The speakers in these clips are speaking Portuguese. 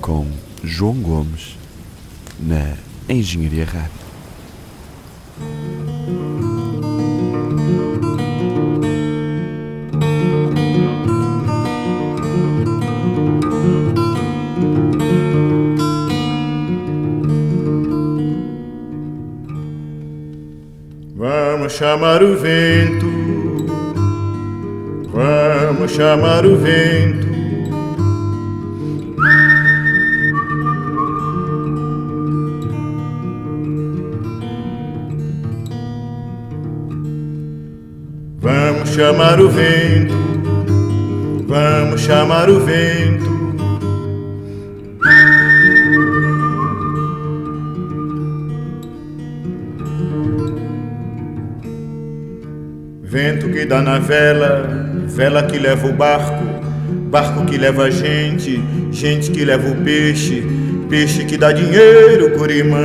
Com João Gomes, na Engenharia Rádio. Vamos chamar o vento, vamos chamar o vento. Chamar o vento, vamos chamar o vento. Vento que dá na vela, vela que leva o barco, barco que leva a gente, gente que leva o peixe, peixe que dá dinheiro, curimã.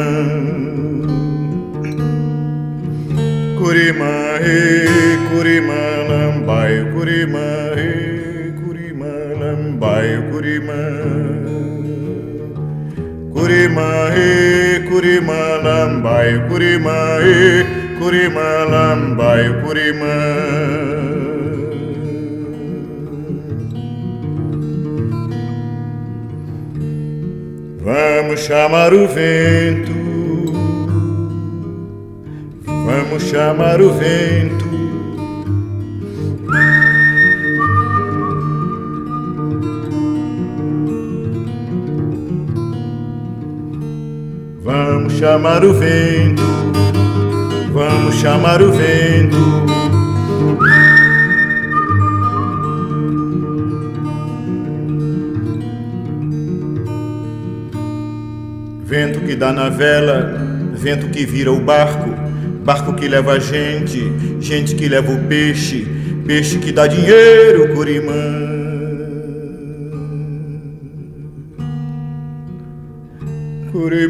Curimã, e curimã, curimã, e curimã, lambai, curimã. Curimã, e curimã, lambai, curimã, e Curimã, lambai, curimã. Vamos chamar o vento, vamos chamar o vento. Chamar o vento, vamos chamar o vento. Vento que dá na vela, vento que vira o barco, barco que leva a gente, gente que leva o peixe, peixe que dá dinheiro, curimã.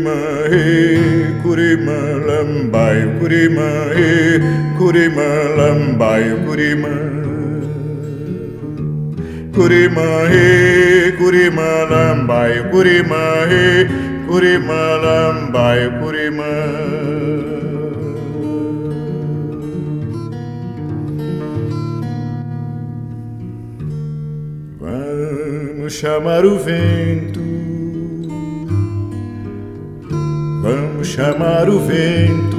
Curimã, e curimã, lambai, curimã, e curimã, lambai, curimã. Curimã, e curimã, lambai, curimã, e curimã, lambai, curimã. Vamos chamar o vento. Chamar o vento.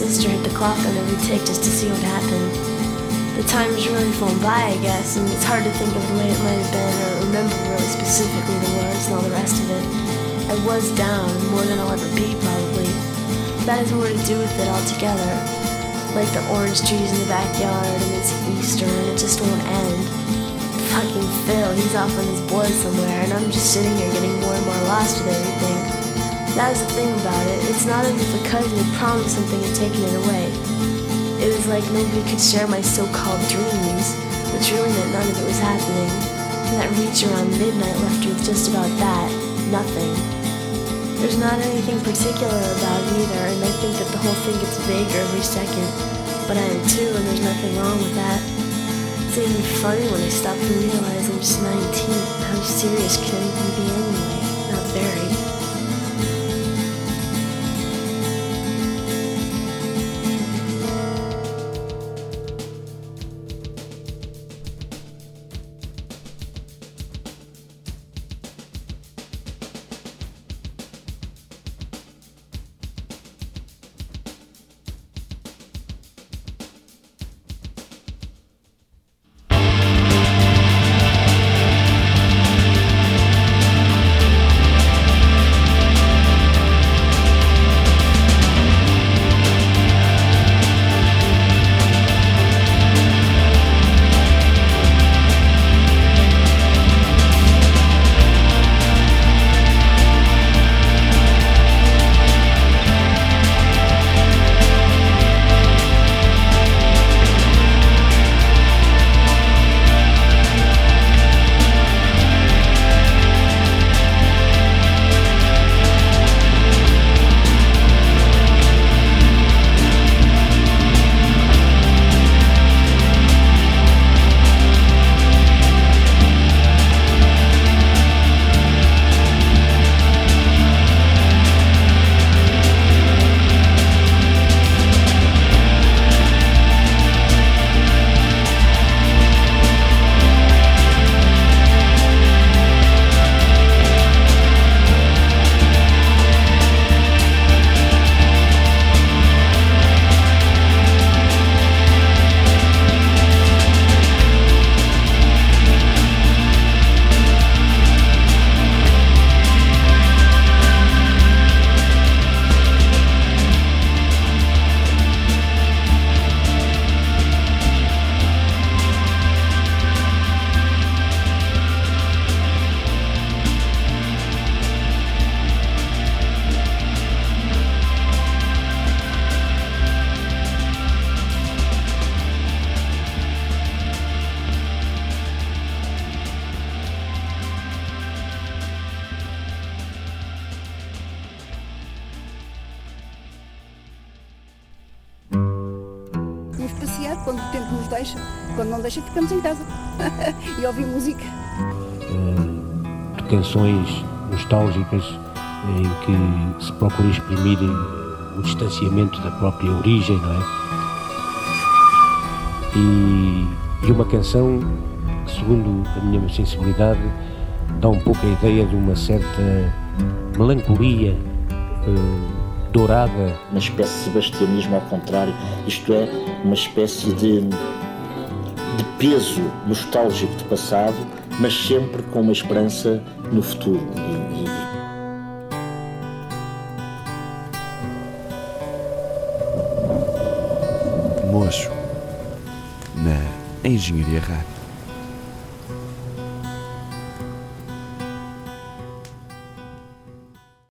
Sister hit the clock on every tick just to see what happened. The time's really flown by, I guess, and it's hard to think of the way it might have been or remember really specifically the words and all the rest of it. I was down, more than I'll ever be, probably. That has more to do with it altogether. Like the orange trees in the backyard, and it's Easter, and it just won't end. Fucking Phil, he's off on his board somewhere, and I'm just sitting here getting more and more lost with everything. That was the thing about it. It's not as if a cousin had promised something and taken it away. It was like nobody could share my so-called dreams, which really meant none of it was happening. And that reach around midnight left with just about that, nothing. There's not anything particular about it either, and I think that the whole thing gets vaguer every second. But I am too, and there's nothing wrong with that. It's even funny when I stop and realize I'm just 19. How serious can deixa, ficamos em casa e ouvir música. Uh, de canções nostálgicas em que se procura exprimir o distanciamento da própria origem, não é? E, e uma canção que, segundo a minha sensibilidade, dá um pouco a ideia de uma certa melancolia uh, dourada. Uma espécie de sebastianismo ao contrário, isto é, uma espécie de de peso nostálgico do passado, mas sempre com uma esperança no futuro. Mocho, na Engenharia Rádio.